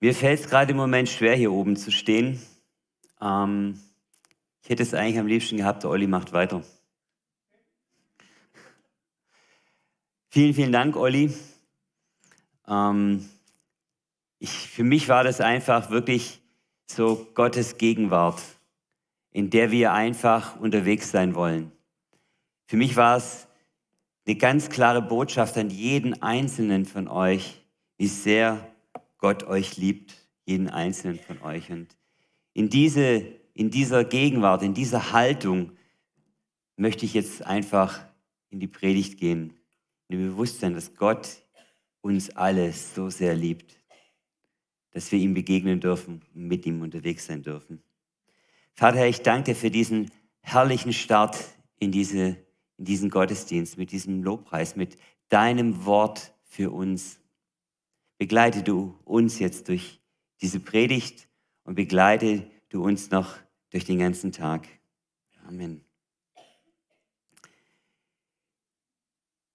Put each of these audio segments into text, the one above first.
Mir fällt es gerade im Moment schwer, hier oben zu stehen. Ähm, ich hätte es eigentlich am liebsten gehabt, der Olli macht weiter. Vielen, vielen Dank, Olli. Ähm, ich, für mich war das einfach wirklich so Gottes Gegenwart, in der wir einfach unterwegs sein wollen. Für mich war es eine ganz klare Botschaft an jeden einzelnen von euch, wie sehr Gott euch liebt, jeden einzelnen von euch. Und in, diese, in dieser Gegenwart, in dieser Haltung möchte ich jetzt einfach in die Predigt gehen, in dem Bewusstsein, dass Gott uns alle so sehr liebt, dass wir ihm begegnen dürfen mit ihm unterwegs sein dürfen. Vater, ich danke für diesen herrlichen Start in, diese, in diesen Gottesdienst, mit diesem Lobpreis, mit deinem Wort für uns. Begleite du uns jetzt durch diese Predigt und begleite du uns noch durch den ganzen Tag. Amen.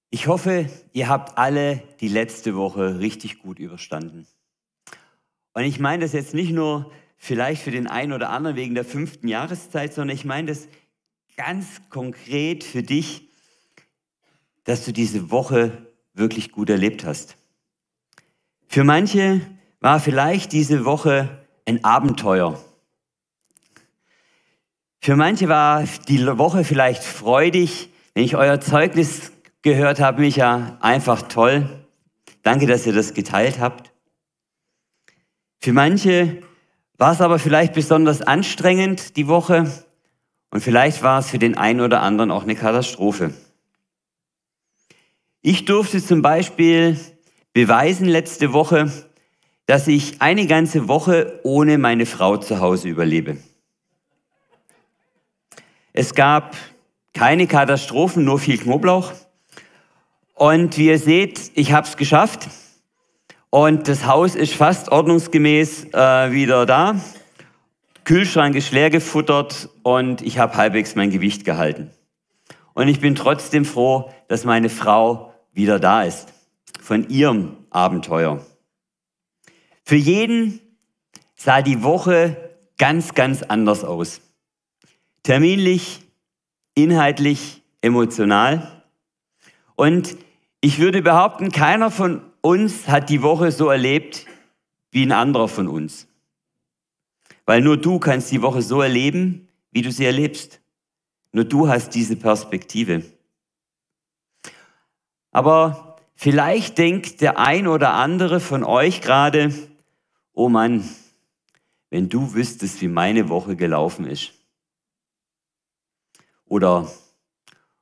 Ich hoffe, ihr habt alle die letzte Woche richtig gut überstanden. Und ich meine das jetzt nicht nur vielleicht für den einen oder anderen wegen der fünften Jahreszeit, sondern ich meine das ganz konkret für dich, dass du diese Woche wirklich gut erlebt hast. Für manche war vielleicht diese Woche ein Abenteuer. Für manche war die Woche vielleicht freudig. Wenn ich euer Zeugnis gehört habe, Micha, einfach toll. Danke, dass ihr das geteilt habt. Für manche war es aber vielleicht besonders anstrengend die Woche und vielleicht war es für den einen oder anderen auch eine Katastrophe. Ich durfte zum Beispiel beweisen letzte Woche, dass ich eine ganze Woche ohne meine Frau zu Hause überlebe. Es gab keine Katastrophen, nur viel Knoblauch. Und wie ihr seht, ich habe es geschafft. Und das Haus ist fast ordnungsgemäß äh, wieder da. Kühlschrank ist leer gefuttert und ich habe halbwegs mein Gewicht gehalten. Und ich bin trotzdem froh, dass meine Frau wieder da ist von ihrem Abenteuer. Für jeden sah die Woche ganz, ganz anders aus. Terminlich, inhaltlich, emotional. Und ich würde behaupten, keiner von uns hat die Woche so erlebt wie ein anderer von uns. Weil nur du kannst die Woche so erleben, wie du sie erlebst. Nur du hast diese Perspektive. Aber Vielleicht denkt der ein oder andere von euch gerade, oh Mann, wenn du wüsstest, wie meine Woche gelaufen ist. Oder,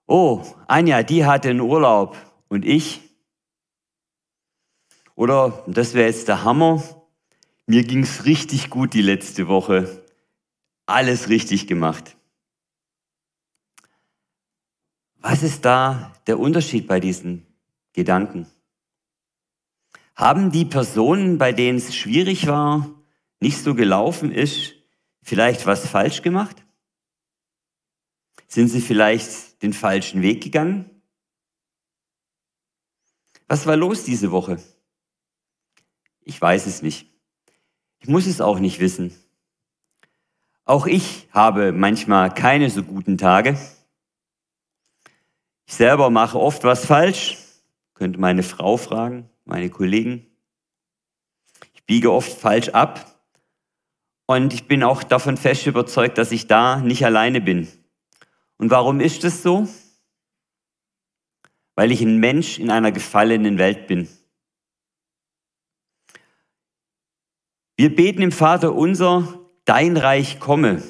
oh, Anja, die hatte einen Urlaub und ich. Oder, das wäre jetzt der Hammer, mir ging es richtig gut die letzte Woche. Alles richtig gemacht. Was ist da der Unterschied bei diesen Gedanken. Haben die Personen, bei denen es schwierig war, nicht so gelaufen ist, vielleicht was falsch gemacht? Sind sie vielleicht den falschen Weg gegangen? Was war los diese Woche? Ich weiß es nicht. Ich muss es auch nicht wissen. Auch ich habe manchmal keine so guten Tage. Ich selber mache oft was falsch könnte meine Frau fragen, meine Kollegen. Ich biege oft falsch ab und ich bin auch davon fest überzeugt, dass ich da nicht alleine bin. Und warum ist es so? Weil ich ein Mensch in einer gefallenen Welt bin. Wir beten im Vater unser, dein Reich komme.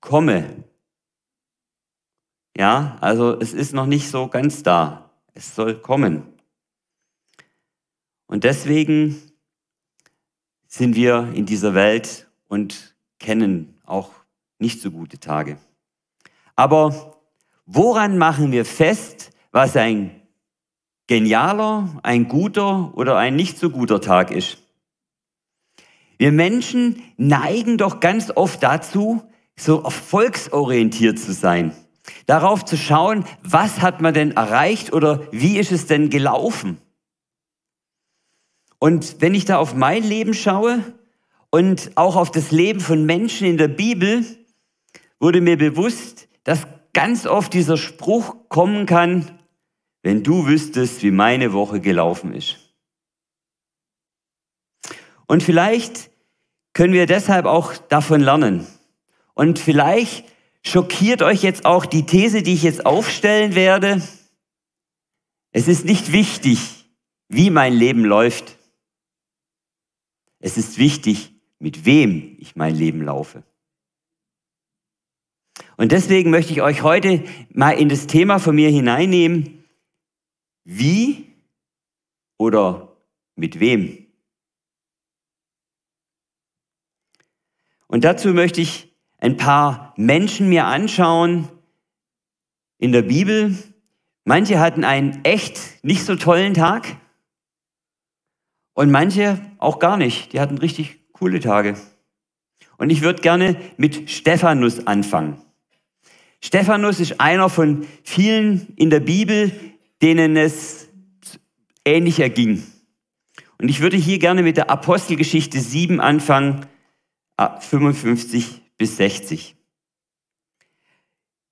Komme. Ja, also es ist noch nicht so ganz da. Es soll kommen. Und deswegen sind wir in dieser Welt und kennen auch nicht so gute Tage. Aber woran machen wir fest, was ein genialer, ein guter oder ein nicht so guter Tag ist? Wir Menschen neigen doch ganz oft dazu, so erfolgsorientiert zu sein. Darauf zu schauen, was hat man denn erreicht oder wie ist es denn gelaufen? Und wenn ich da auf mein Leben schaue und auch auf das Leben von Menschen in der Bibel, wurde mir bewusst, dass ganz oft dieser Spruch kommen kann, wenn du wüsstest, wie meine Woche gelaufen ist. Und vielleicht können wir deshalb auch davon lernen. Und vielleicht schockiert euch jetzt auch die These, die ich jetzt aufstellen werde. Es ist nicht wichtig, wie mein Leben läuft. Es ist wichtig, mit wem ich mein Leben laufe. Und deswegen möchte ich euch heute mal in das Thema von mir hineinnehmen, wie oder mit wem. Und dazu möchte ich ein paar Menschen mir anschauen in der Bibel. Manche hatten einen echt nicht so tollen Tag und manche auch gar nicht. Die hatten richtig coole Tage. Und ich würde gerne mit Stephanus anfangen. Stephanus ist einer von vielen in der Bibel, denen es ähnlich erging. Und ich würde hier gerne mit der Apostelgeschichte 7 anfangen, 55 bis 60.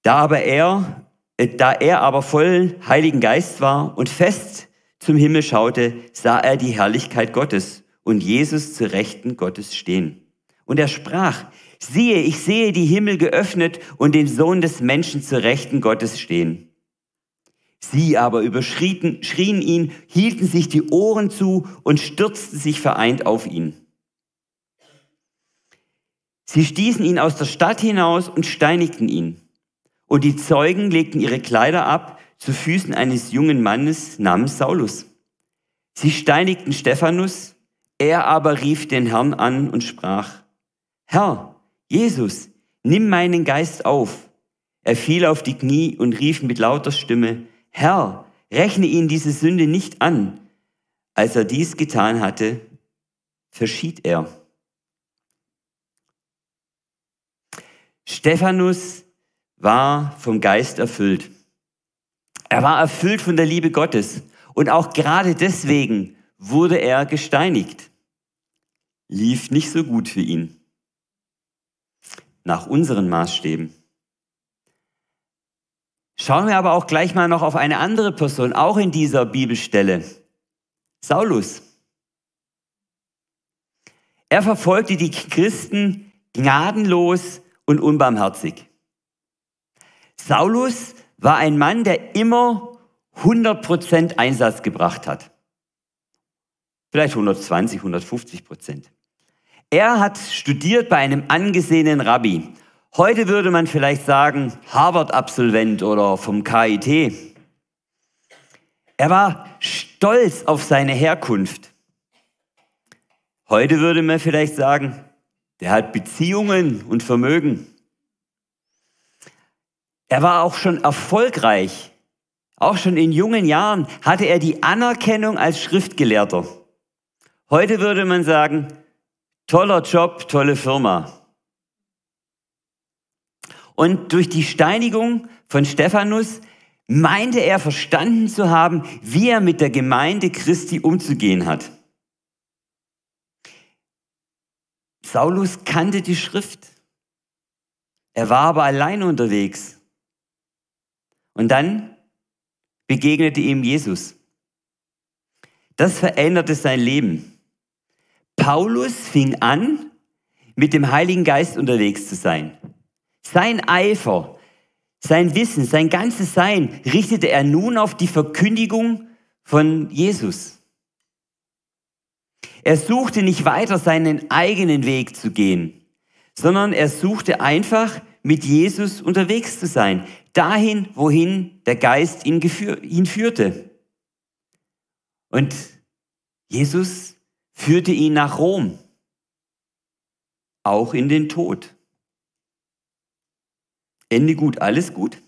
Da aber er, äh, da er aber voll Heiligen Geist war und fest zum Himmel schaute, sah er die Herrlichkeit Gottes und Jesus zu Rechten Gottes stehen. Und er sprach, siehe, ich sehe die Himmel geöffnet und den Sohn des Menschen zu Rechten Gottes stehen. Sie aber überschrien schrien ihn, hielten sich die Ohren zu und stürzten sich vereint auf ihn. Sie stießen ihn aus der Stadt hinaus und steinigten ihn. Und die Zeugen legten ihre Kleider ab zu Füßen eines jungen Mannes namens Saulus. Sie steinigten Stephanus, er aber rief den Herrn an und sprach, Herr, Jesus, nimm meinen Geist auf. Er fiel auf die Knie und rief mit lauter Stimme, Herr, rechne ihn diese Sünde nicht an. Als er dies getan hatte, verschied er. Stephanus war vom Geist erfüllt. Er war erfüllt von der Liebe Gottes und auch gerade deswegen wurde er gesteinigt. Lief nicht so gut für ihn. Nach unseren Maßstäben. Schauen wir aber auch gleich mal noch auf eine andere Person, auch in dieser Bibelstelle. Saulus. Er verfolgte die Christen gnadenlos und unbarmherzig. Saulus war ein Mann, der immer 100% Einsatz gebracht hat. Vielleicht 120, 150 Prozent. Er hat studiert bei einem angesehenen Rabbi. Heute würde man vielleicht sagen, Harvard-Absolvent oder vom KIT. Er war stolz auf seine Herkunft. Heute würde man vielleicht sagen, der hat Beziehungen und Vermögen. Er war auch schon erfolgreich. Auch schon in jungen Jahren hatte er die Anerkennung als Schriftgelehrter. Heute würde man sagen, toller Job, tolle Firma. Und durch die Steinigung von Stephanus meinte er verstanden zu haben, wie er mit der Gemeinde Christi umzugehen hat. Saulus kannte die Schrift. Er war aber allein unterwegs. Und dann begegnete ihm Jesus. Das veränderte sein Leben. Paulus fing an, mit dem Heiligen Geist unterwegs zu sein. Sein Eifer, sein Wissen, sein ganzes Sein richtete er nun auf die Verkündigung von Jesus. Er suchte nicht weiter seinen eigenen Weg zu gehen, sondern er suchte einfach mit Jesus unterwegs zu sein, dahin, wohin der Geist ihn, ihn führte. Und Jesus führte ihn nach Rom, auch in den Tod. Ende gut, alles gut?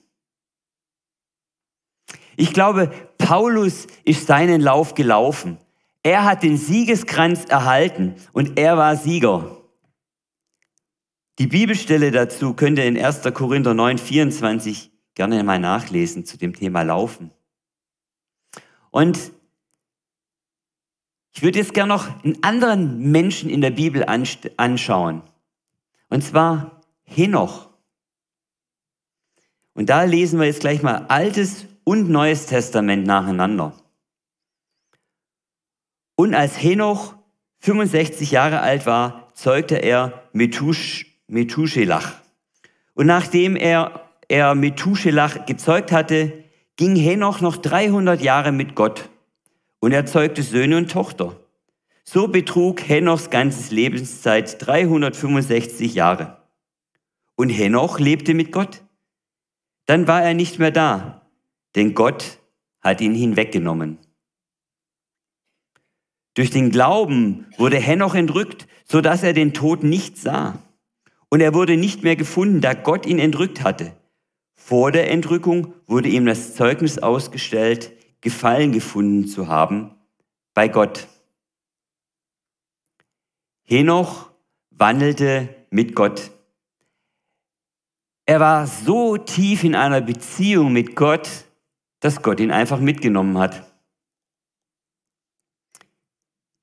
Ich glaube, Paulus ist seinen Lauf gelaufen. Er hat den Siegeskranz erhalten und er war Sieger. Die Bibelstelle dazu könnt ihr in 1. Korinther 9, 24 gerne mal nachlesen zu dem Thema Laufen. Und Ich würde jetzt gerne noch einen anderen Menschen in der Bibel anschauen. Und zwar Henoch. Und da lesen wir jetzt gleich mal Altes und Neues Testament nacheinander. Und als Henoch 65 Jahre alt war, zeugte er Methusch, Methuselach. Und nachdem er, er Methuselach gezeugt hatte, ging Henoch noch 300 Jahre mit Gott. Und er zeugte Söhne und Tochter. So betrug Henochs ganzes Lebenszeit 365 Jahre. Und Henoch lebte mit Gott. Dann war er nicht mehr da, denn Gott hat ihn hinweggenommen. Durch den Glauben wurde Henoch entrückt, so dass er den Tod nicht sah. Und er wurde nicht mehr gefunden, da Gott ihn entrückt hatte. Vor der Entrückung wurde ihm das Zeugnis ausgestellt, Gefallen gefunden zu haben bei Gott. Henoch wandelte mit Gott. Er war so tief in einer Beziehung mit Gott, dass Gott ihn einfach mitgenommen hat.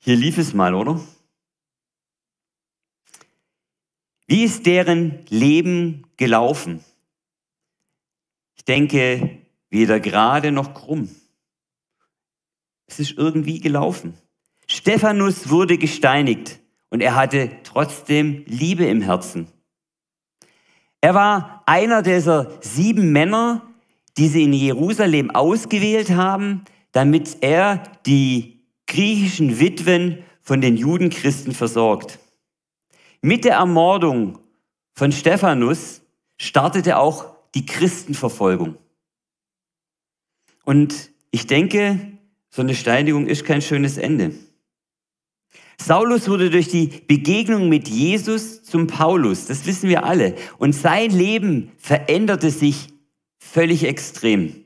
Hier lief es mal, oder? Wie ist deren Leben gelaufen? Ich denke, weder gerade noch krumm. Es ist irgendwie gelaufen. Stephanus wurde gesteinigt und er hatte trotzdem Liebe im Herzen. Er war einer dieser sieben Männer, die sie in Jerusalem ausgewählt haben, damit er die griechischen Witwen von den Judenchristen versorgt. Mit der Ermordung von Stephanus startete auch die Christenverfolgung. Und ich denke, so eine Steinigung ist kein schönes Ende. Saulus wurde durch die Begegnung mit Jesus zum Paulus, das wissen wir alle. Und sein Leben veränderte sich völlig extrem.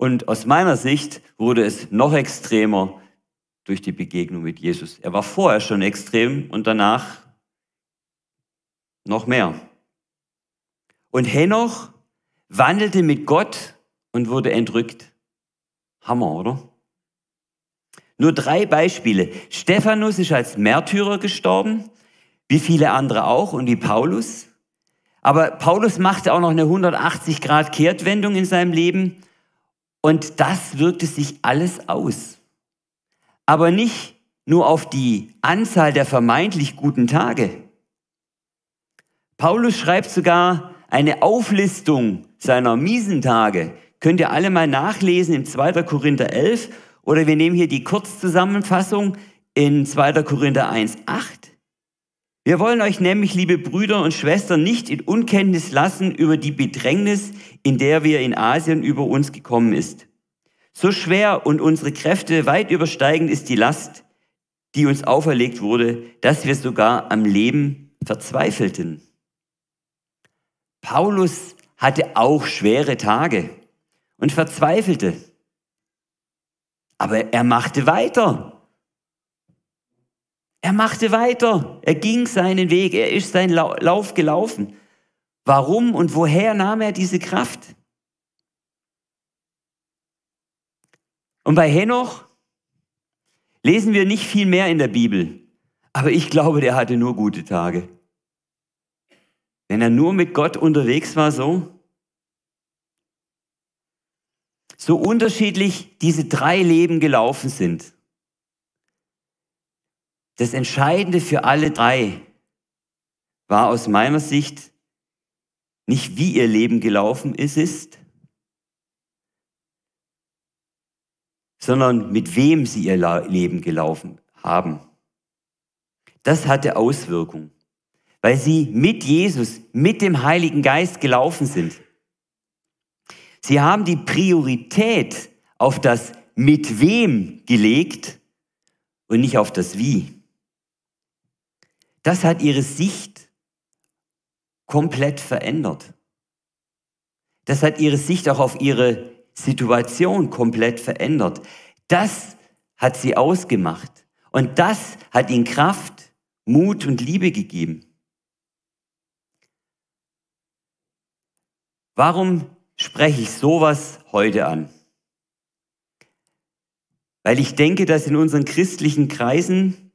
Und aus meiner Sicht wurde es noch extremer durch die Begegnung mit Jesus. Er war vorher schon extrem und danach noch mehr. Und Henoch wandelte mit Gott und wurde entrückt. Hammer, oder? Nur drei Beispiele. Stephanus ist als Märtyrer gestorben, wie viele andere auch und wie Paulus. Aber Paulus machte auch noch eine 180 Grad Kehrtwendung in seinem Leben und das wirkte sich alles aus. Aber nicht nur auf die Anzahl der vermeintlich guten Tage. Paulus schreibt sogar eine Auflistung seiner miesen Tage. Könnt ihr alle mal nachlesen in 2. Korinther 11 oder wir nehmen hier die Kurzzusammenfassung in 2. Korinther 1, 8. Wir wollen euch nämlich, liebe Brüder und Schwestern, nicht in Unkenntnis lassen über die Bedrängnis, in der wir in Asien über uns gekommen ist. So schwer und unsere Kräfte weit übersteigend ist die Last, die uns auferlegt wurde, dass wir sogar am Leben verzweifelten. Paulus hatte auch schwere Tage und verzweifelte. Aber er machte weiter. Er machte weiter. Er ging seinen Weg. Er ist seinen Lauf gelaufen. Warum und woher nahm er diese Kraft? Und bei Henoch lesen wir nicht viel mehr in der Bibel. Aber ich glaube, der hatte nur gute Tage. Wenn er nur mit Gott unterwegs war, so, so unterschiedlich diese drei Leben gelaufen sind. Das Entscheidende für alle drei war aus meiner Sicht nicht, wie ihr Leben gelaufen ist, ist sondern mit wem sie ihr Leben gelaufen haben. Das hatte Auswirkungen, weil sie mit Jesus, mit dem Heiligen Geist gelaufen sind. Sie haben die Priorität auf das mit wem gelegt und nicht auf das wie. Das hat ihre Sicht komplett verändert. Das hat ihre Sicht auch auf ihre Situation komplett verändert. Das hat sie ausgemacht. Und das hat ihnen Kraft, Mut und Liebe gegeben. Warum spreche ich sowas heute an. Weil ich denke, dass in unseren christlichen Kreisen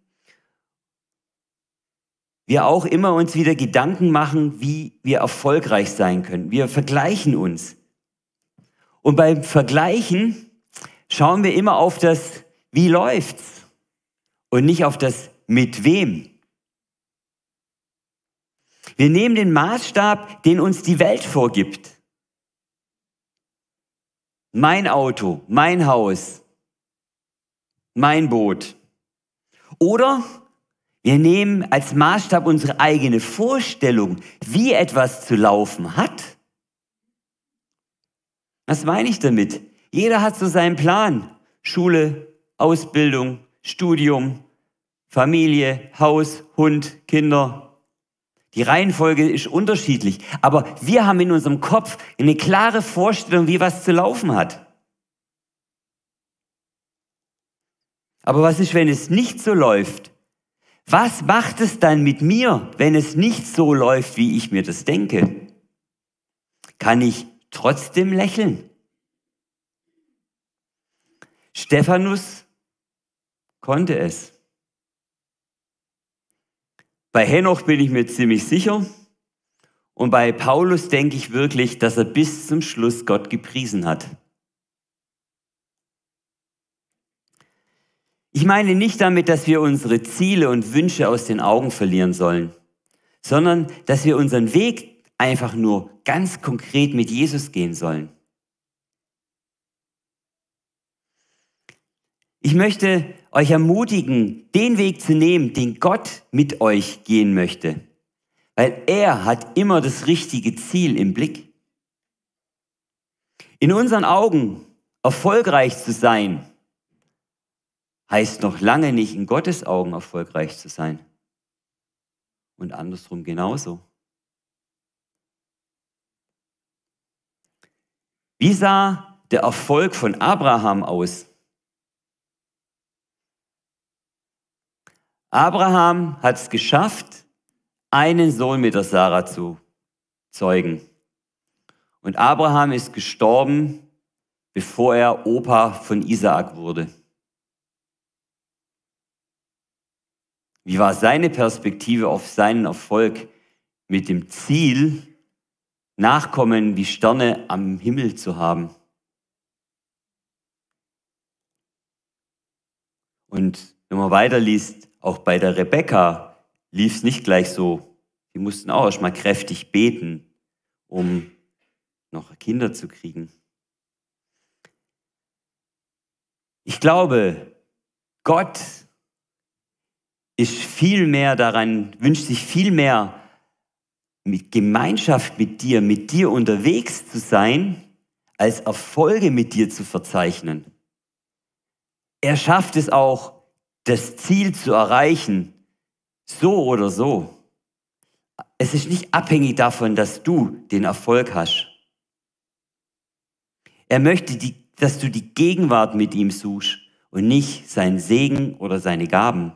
wir auch immer uns wieder Gedanken machen, wie wir erfolgreich sein können. Wir vergleichen uns. Und beim Vergleichen schauen wir immer auf das, wie läuft's? Und nicht auf das, mit wem. Wir nehmen den Maßstab, den uns die Welt vorgibt. Mein Auto, mein Haus, mein Boot. Oder wir nehmen als Maßstab unsere eigene Vorstellung, wie etwas zu laufen hat. Was meine ich damit? Jeder hat so seinen Plan. Schule, Ausbildung, Studium, Familie, Haus, Hund, Kinder. Die Reihenfolge ist unterschiedlich, aber wir haben in unserem Kopf eine klare Vorstellung, wie was zu laufen hat. Aber was ist, wenn es nicht so läuft? Was macht es dann mit mir, wenn es nicht so läuft, wie ich mir das denke? Kann ich trotzdem lächeln? Stephanus konnte es. Bei Henoch bin ich mir ziemlich sicher. Und bei Paulus denke ich wirklich, dass er bis zum Schluss Gott gepriesen hat. Ich meine nicht damit, dass wir unsere Ziele und Wünsche aus den Augen verlieren sollen, sondern dass wir unseren Weg einfach nur ganz konkret mit Jesus gehen sollen. Ich möchte euch ermutigen, den Weg zu nehmen, den Gott mit euch gehen möchte. Weil er hat immer das richtige Ziel im Blick. In unseren Augen erfolgreich zu sein, heißt noch lange nicht in Gottes Augen erfolgreich zu sein. Und andersrum genauso. Wie sah der Erfolg von Abraham aus? Abraham hat es geschafft, einen Sohn mit der Sarah zu zeugen. Und Abraham ist gestorben, bevor er Opa von Isaak wurde. Wie war seine Perspektive auf seinen Erfolg mit dem Ziel, Nachkommen wie Sterne am Himmel zu haben? Und wenn man weiterliest, auch bei der Rebekka lief es nicht gleich so. Die mussten auch erstmal kräftig beten, um noch Kinder zu kriegen. Ich glaube, Gott ist viel mehr daran, wünscht sich viel mehr mit Gemeinschaft mit dir, mit dir unterwegs zu sein, als Erfolge mit dir zu verzeichnen. Er schafft es auch, das Ziel zu erreichen, so oder so. Es ist nicht abhängig davon, dass du den Erfolg hast. Er möchte, die, dass du die Gegenwart mit ihm suchst und nicht seinen Segen oder seine Gaben.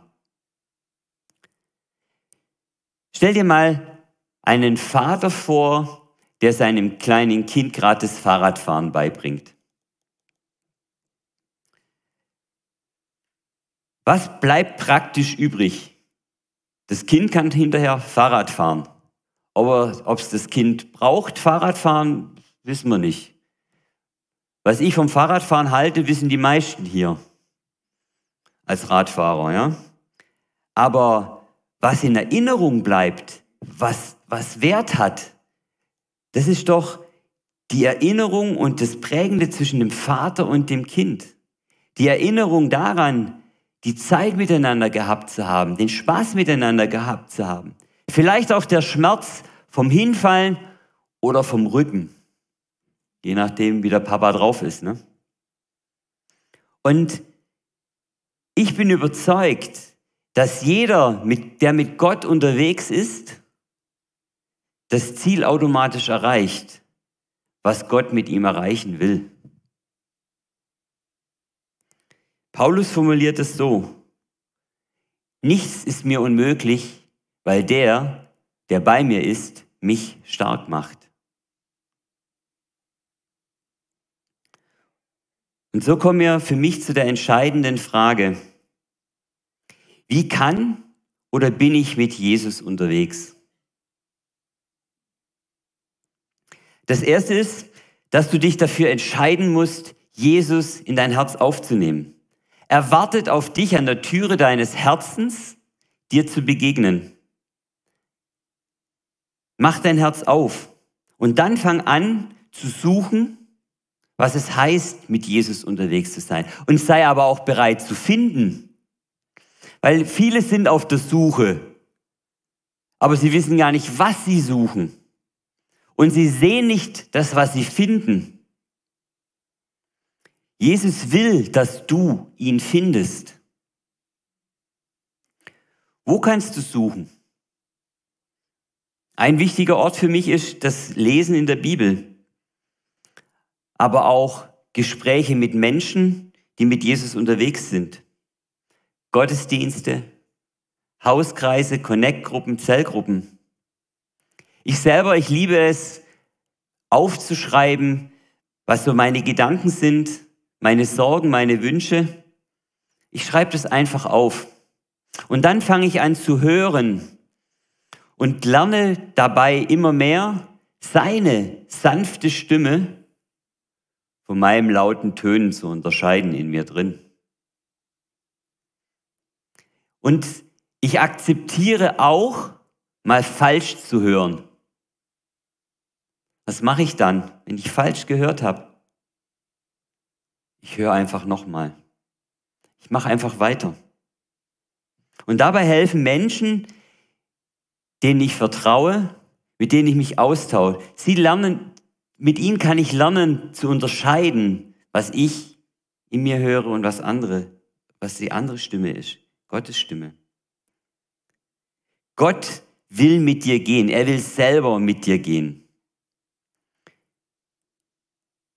Stell dir mal einen Vater vor, der seinem kleinen Kind das Fahrradfahren beibringt. Was bleibt praktisch übrig? Das Kind kann hinterher Fahrrad fahren. Aber ob es das Kind braucht, Fahrradfahren, wissen wir nicht. Was ich vom Fahrradfahren halte, wissen die meisten hier als Radfahrer. Ja? Aber was in Erinnerung bleibt, was, was Wert hat, das ist doch die Erinnerung und das Prägende zwischen dem Vater und dem Kind. Die Erinnerung daran, die Zeit miteinander gehabt zu haben, den Spaß miteinander gehabt zu haben. Vielleicht auch der Schmerz vom Hinfallen oder vom Rücken. Je nachdem, wie der Papa drauf ist. Ne? Und ich bin überzeugt, dass jeder, der mit Gott unterwegs ist, das Ziel automatisch erreicht, was Gott mit ihm erreichen will. Paulus formuliert es so, nichts ist mir unmöglich, weil der, der bei mir ist, mich stark macht. Und so kommen wir für mich zu der entscheidenden Frage, wie kann oder bin ich mit Jesus unterwegs? Das Erste ist, dass du dich dafür entscheiden musst, Jesus in dein Herz aufzunehmen. Er wartet auf dich an der Türe deines Herzens, dir zu begegnen. Mach dein Herz auf und dann fang an zu suchen, was es heißt, mit Jesus unterwegs zu sein. Und sei aber auch bereit zu finden. Weil viele sind auf der Suche, aber sie wissen gar nicht, was sie suchen. Und sie sehen nicht das, was sie finden. Jesus will, dass du ihn findest. Wo kannst du suchen? Ein wichtiger Ort für mich ist das Lesen in der Bibel, aber auch Gespräche mit Menschen, die mit Jesus unterwegs sind. Gottesdienste, Hauskreise, Connect-Gruppen, Zellgruppen. Ich selber, ich liebe es, aufzuschreiben, was so meine Gedanken sind, meine Sorgen, meine Wünsche. Ich schreibe das einfach auf. Und dann fange ich an zu hören und lerne dabei immer mehr seine sanfte Stimme von meinem lauten Tönen zu unterscheiden in mir drin. Und ich akzeptiere auch, mal falsch zu hören. Was mache ich dann, wenn ich falsch gehört habe? Ich höre einfach nochmal. Ich mache einfach weiter. Und dabei helfen Menschen, denen ich vertraue, mit denen ich mich austausche. Sie lernen, mit ihnen kann ich lernen zu unterscheiden, was ich in mir höre und was andere, was die andere Stimme ist. Gottes Stimme. Gott will mit dir gehen. Er will selber mit dir gehen.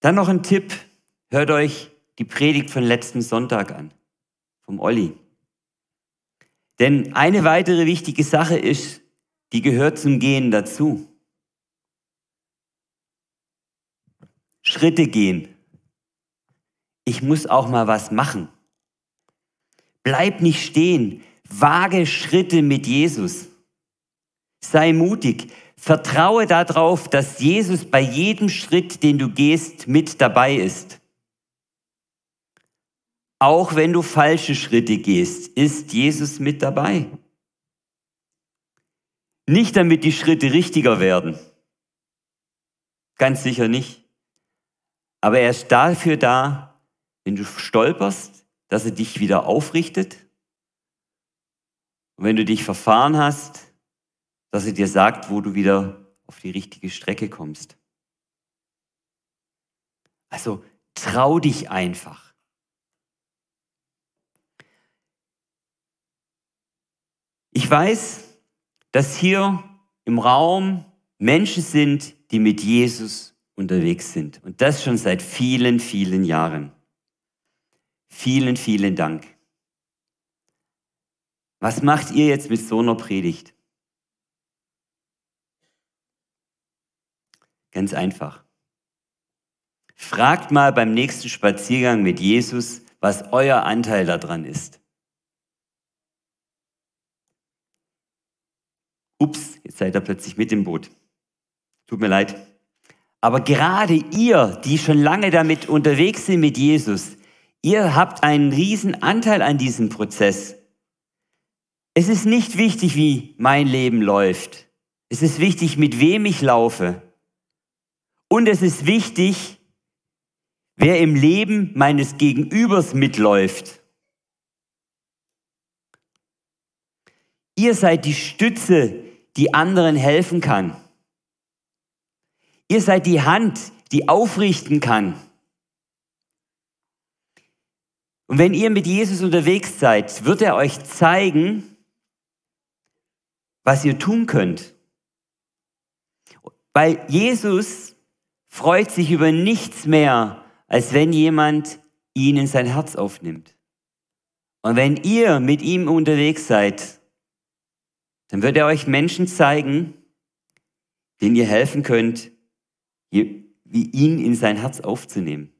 Dann noch ein Tipp. Hört euch die Predigt von letzten Sonntag an. Vom Olli. Denn eine weitere wichtige Sache ist, die gehört zum Gehen dazu. Schritte gehen. Ich muss auch mal was machen. Bleib nicht stehen. Wage Schritte mit Jesus. Sei mutig. Vertraue darauf, dass Jesus bei jedem Schritt, den du gehst, mit dabei ist. Auch wenn du falsche Schritte gehst, ist Jesus mit dabei. Nicht damit die Schritte richtiger werden. Ganz sicher nicht. Aber er ist dafür da, wenn du stolperst, dass er dich wieder aufrichtet. Und wenn du dich verfahren hast, dass er dir sagt, wo du wieder auf die richtige Strecke kommst. Also trau dich einfach. Ich weiß, dass hier im Raum Menschen sind, die mit Jesus unterwegs sind. Und das schon seit vielen, vielen Jahren. Vielen, vielen Dank. Was macht ihr jetzt mit so einer Predigt? Ganz einfach. Fragt mal beim nächsten Spaziergang mit Jesus, was euer Anteil daran ist. Ups, jetzt seid ihr plötzlich mit im Boot. Tut mir leid. Aber gerade ihr, die schon lange damit unterwegs sind mit Jesus, Ihr habt einen riesen Anteil an diesem Prozess. Es ist nicht wichtig, wie mein Leben läuft. Es ist wichtig, mit wem ich laufe. Und es ist wichtig, wer im Leben meines Gegenübers mitläuft. Ihr seid die Stütze, die anderen helfen kann. Ihr seid die Hand, die aufrichten kann. Und wenn ihr mit Jesus unterwegs seid, wird er euch zeigen, was ihr tun könnt. Weil Jesus freut sich über nichts mehr, als wenn jemand ihn in sein Herz aufnimmt. Und wenn ihr mit ihm unterwegs seid, dann wird er euch Menschen zeigen, denen ihr helfen könnt, wie ihn in sein Herz aufzunehmen.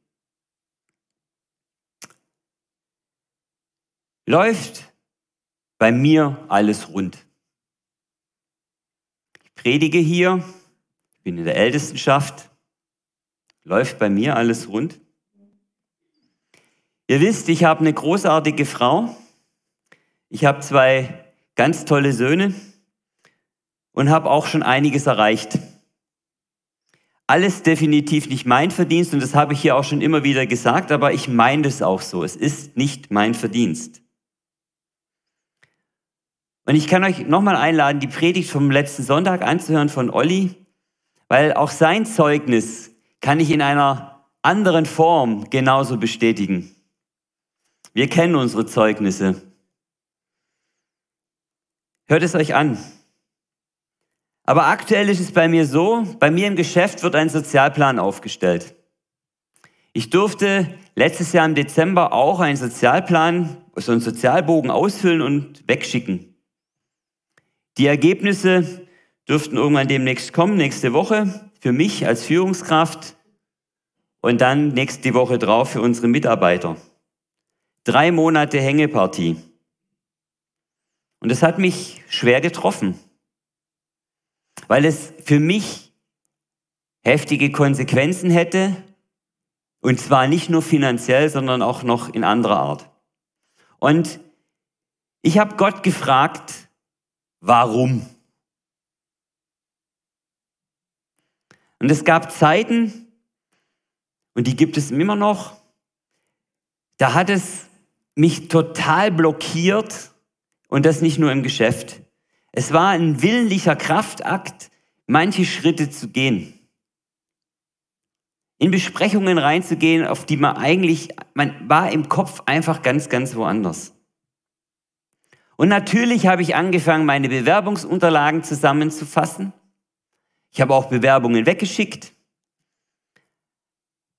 Läuft bei mir alles rund. Ich predige hier, bin in der Ältestenschaft, läuft bei mir alles rund. Ihr wisst, ich habe eine großartige Frau. Ich habe zwei ganz tolle Söhne und habe auch schon einiges erreicht. Alles definitiv nicht mein Verdienst und das habe ich hier auch schon immer wieder gesagt, aber ich meine das auch so. Es ist nicht mein Verdienst. Und ich kann euch nochmal einladen, die Predigt vom letzten Sonntag anzuhören von Olli, weil auch sein Zeugnis kann ich in einer anderen Form genauso bestätigen. Wir kennen unsere Zeugnisse. Hört es euch an. Aber aktuell ist es bei mir so, bei mir im Geschäft wird ein Sozialplan aufgestellt. Ich durfte letztes Jahr im Dezember auch einen Sozialplan, so einen Sozialbogen ausfüllen und wegschicken. Die Ergebnisse dürften irgendwann demnächst kommen, nächste Woche, für mich als Führungskraft und dann nächste Woche drauf für unsere Mitarbeiter. Drei Monate Hängepartie. Und das hat mich schwer getroffen, weil es für mich heftige Konsequenzen hätte, und zwar nicht nur finanziell, sondern auch noch in anderer Art. Und ich habe Gott gefragt, warum? Und es gab Zeiten, und die gibt es immer noch, da hat es mich total blockiert und das nicht nur im Geschäft. Es war ein willentlicher Kraftakt, manche Schritte zu gehen. In Besprechungen reinzugehen, auf die man eigentlich, man war im Kopf einfach ganz, ganz woanders. Und natürlich habe ich angefangen, meine Bewerbungsunterlagen zusammenzufassen. Ich habe auch Bewerbungen weggeschickt.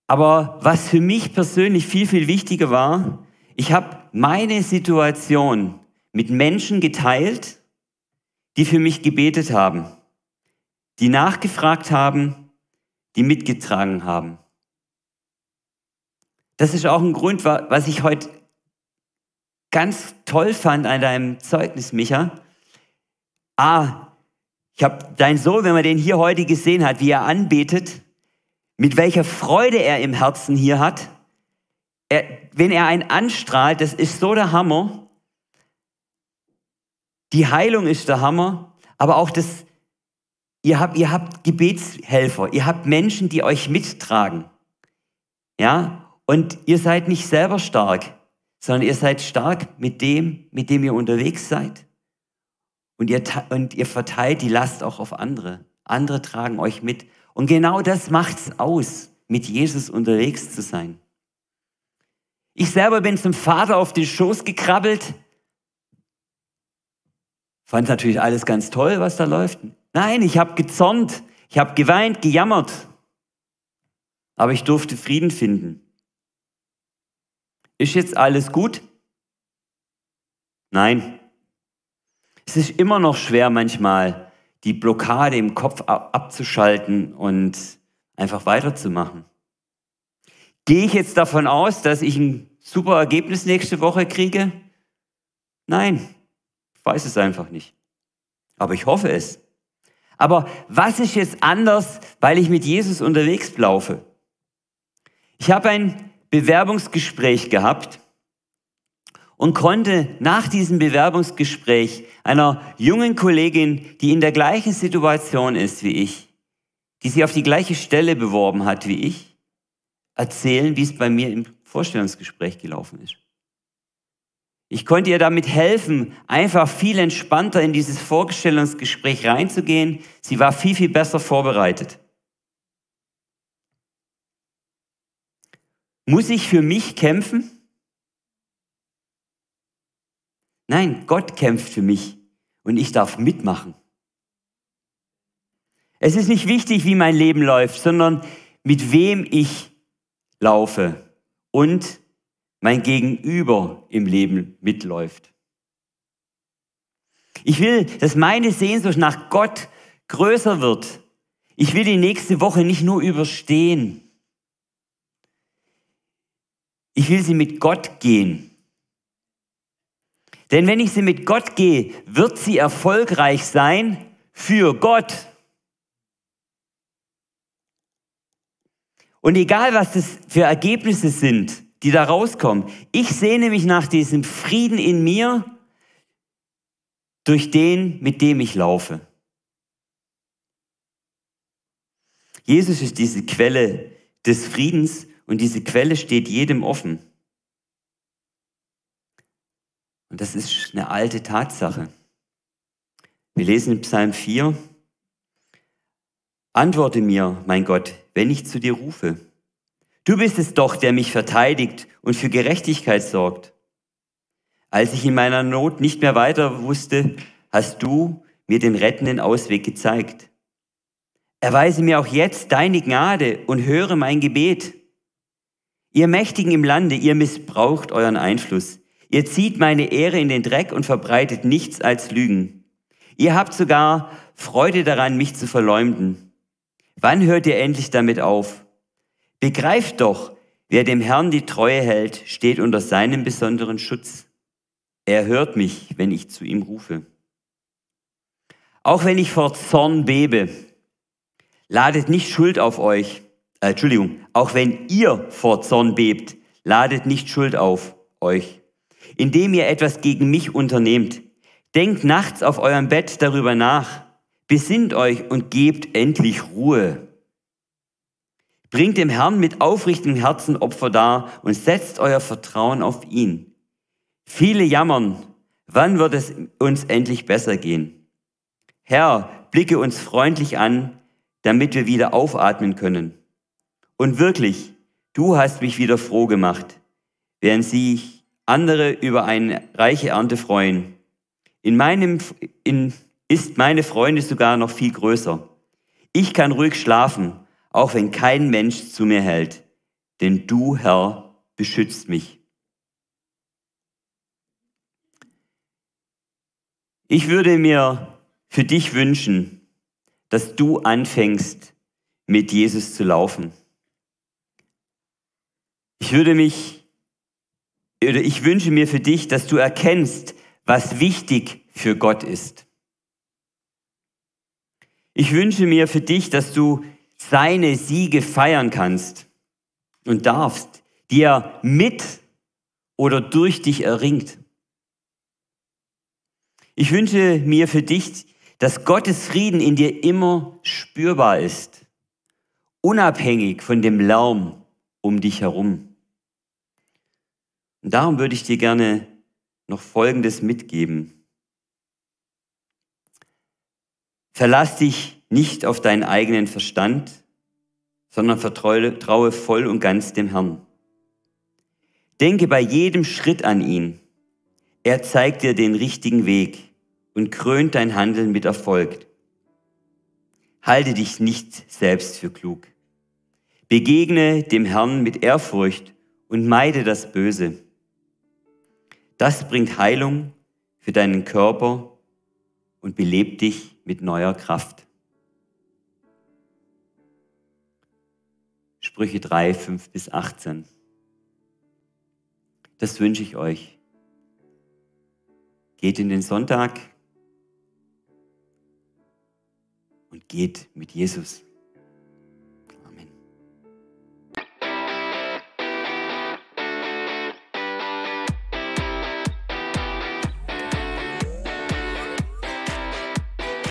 Aber was für mich persönlich viel, viel wichtiger war, ich habe meine Situation mit Menschen geteilt, die für mich gebetet haben, die nachgefragt haben, die mitgetragen haben. Das ist auch ein Grund, was ich heute ganz toll fand an deinem Zeugnis, Micha. Ah, ich habe dein Sohn, wenn man den hier heute gesehen hat, wie er anbetet, mit welcher Freude er im Herzen hier hat, er, wenn er einen anstrahlt, das ist so der Hammer. Die Heilung ist der Hammer, aber auch das, ihr habt, ihr habt Gebetshelfer, ihr habt Menschen, die euch mittragen. Ja, und ihr seid nicht selber stark, sondern ihr seid stark mit dem, mit dem ihr unterwegs seid. Und ihr, und ihr verteilt die Last auch auf andere. Andere tragen euch mit. Und genau das macht's aus, mit Jesus unterwegs zu sein. Ich selber bin zum Vater auf den Schoß gekrabbelt. Fand natürlich alles ganz toll, was da läuft. Nein, ich habe gezornt, ich habe geweint, gejammert. Aber ich durfte Frieden finden. Ist jetzt alles gut? Nein. Es ist immer noch schwer manchmal, die Blockade im Kopf abzuschalten und einfach weiterzumachen. Gehe ich jetzt davon aus, dass ich ein super Ergebnis nächste Woche kriege? Nein, ich weiß es einfach nicht. Aber ich hoffe es. Aber was ist jetzt anders, weil ich mit Jesus unterwegs laufe? Ich habe ein Bewerbungsgespräch gehabt und konnte nach diesem Bewerbungsgespräch einer jungen Kollegin, die in der gleichen Situation ist wie ich, die sich auf die gleiche Stelle beworben hat wie ich, erzählen, wie es bei mir im Vorstellungsgespräch gelaufen ist. Ich konnte ihr damit helfen, einfach viel entspannter in dieses Vorstellungsgespräch reinzugehen. Sie war viel, viel besser vorbereitet. Muss ich für mich kämpfen? Nein, Gott kämpft für mich und ich darf mitmachen. Es ist nicht wichtig, wie mein Leben läuft, sondern mit wem ich laufe und mein Gegenüber im Leben mitläuft. Ich will, dass meine Sehnsucht nach Gott größer wird. Ich will die nächste Woche nicht nur überstehen. Ich will sie mit Gott gehen. Denn wenn ich sie mit Gott gehe, wird sie erfolgreich sein für Gott. Und egal, was das für Ergebnisse sind, die da rauskommen, ich sehne mich nach diesem Frieden in mir durch den, mit dem ich laufe. Jesus ist diese Quelle des Friedens und diese Quelle steht jedem offen. Und das ist eine alte Tatsache. Wir lesen in Psalm 4, Antworte mir, mein Gott, wenn ich zu dir rufe. Du bist es doch, der mich verteidigt und für Gerechtigkeit sorgt. Als ich in meiner Not nicht mehr weiter wusste, hast du mir den rettenden Ausweg gezeigt. Erweise mir auch jetzt deine Gnade und höre mein Gebet. Ihr Mächtigen im Lande, ihr missbraucht euren Einfluss. Ihr zieht meine Ehre in den Dreck und verbreitet nichts als Lügen. Ihr habt sogar Freude daran, mich zu verleumden. Wann hört ihr endlich damit auf? Begreift doch, wer dem Herrn die Treue hält, steht unter seinem besonderen Schutz. Er hört mich, wenn ich zu ihm rufe. Auch wenn ich vor Zorn bebe, ladet nicht Schuld auf euch. Äh, Entschuldigung, auch wenn ihr vor Zorn bebt, ladet nicht Schuld auf euch indem ihr etwas gegen mich unternehmt. Denkt nachts auf eurem Bett darüber nach, besinnt euch und gebt endlich Ruhe. Bringt dem Herrn mit aufrichtigem Herzen Opfer dar und setzt euer Vertrauen auf ihn. Viele jammern, wann wird es uns endlich besser gehen? Herr, blicke uns freundlich an, damit wir wieder aufatmen können. Und wirklich, du hast mich wieder froh gemacht, während sie andere über eine reiche Ernte freuen. In meinem, in, ist meine Freude sogar noch viel größer. Ich kann ruhig schlafen, auch wenn kein Mensch zu mir hält, denn du, Herr, beschützt mich. Ich würde mir für dich wünschen, dass du anfängst, mit Jesus zu laufen. Ich würde mich oder ich wünsche mir für dich, dass du erkennst, was wichtig für Gott ist. Ich wünsche mir für dich, dass du seine Siege feiern kannst und darfst, die er mit oder durch dich erringt. Ich wünsche mir für dich, dass Gottes Frieden in dir immer spürbar ist, unabhängig von dem Lärm um dich herum. Und darum würde ich dir gerne noch Folgendes mitgeben. Verlass dich nicht auf deinen eigenen Verstand, sondern vertraue voll und ganz dem Herrn. Denke bei jedem Schritt an ihn. Er zeigt dir den richtigen Weg und krönt dein Handeln mit Erfolg. Halte dich nicht selbst für klug. Begegne dem Herrn mit Ehrfurcht und meide das Böse. Das bringt Heilung für deinen Körper und belebt dich mit neuer Kraft. Sprüche 3, 5 bis 18. Das wünsche ich euch. Geht in den Sonntag und geht mit Jesus.